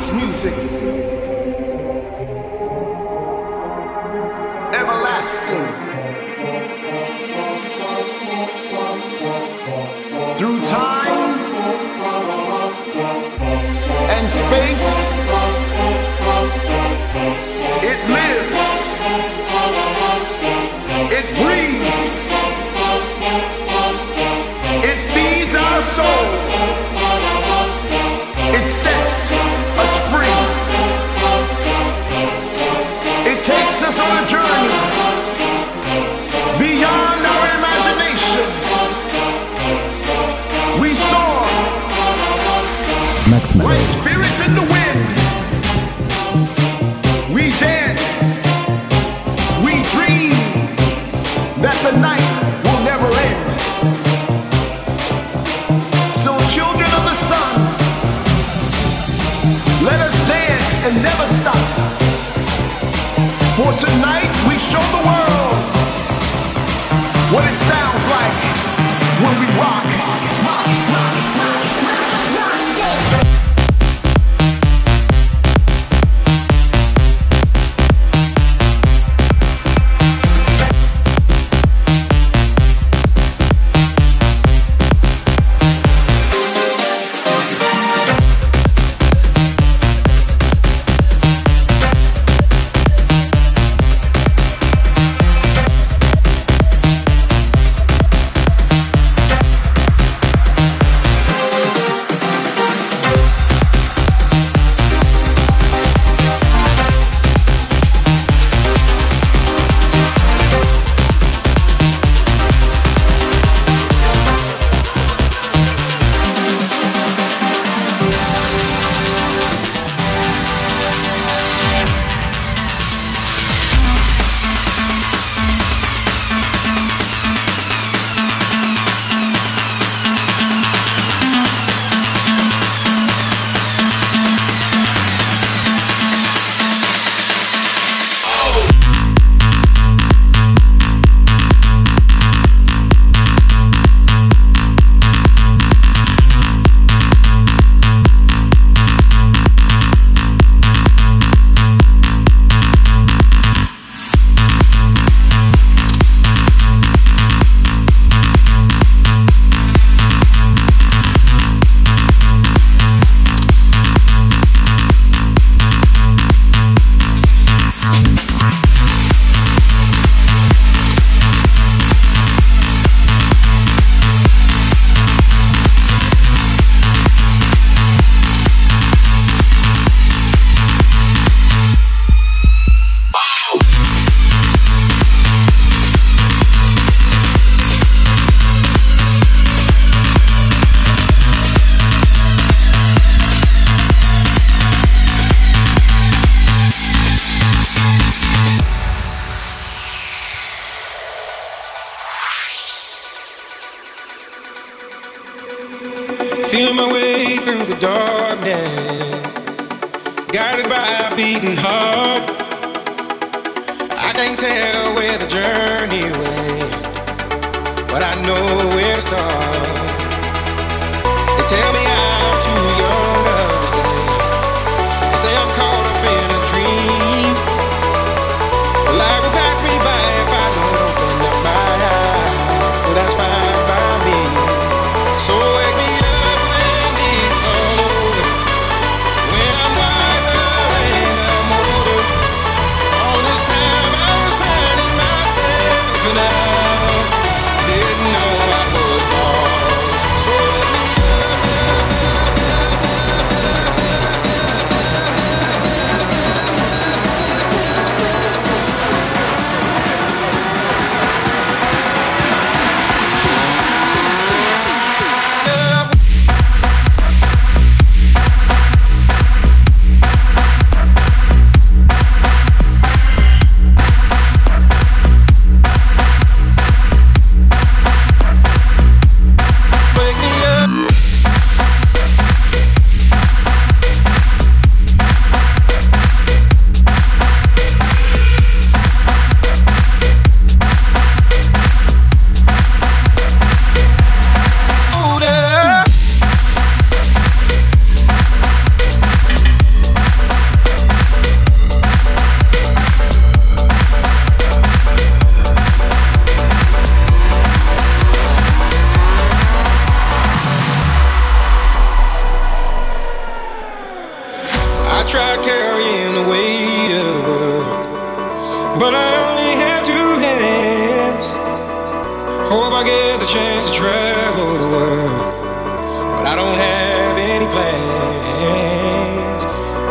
house music. Everlasting. Through time and space,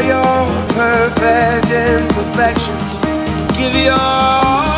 your perfect imperfections. Give your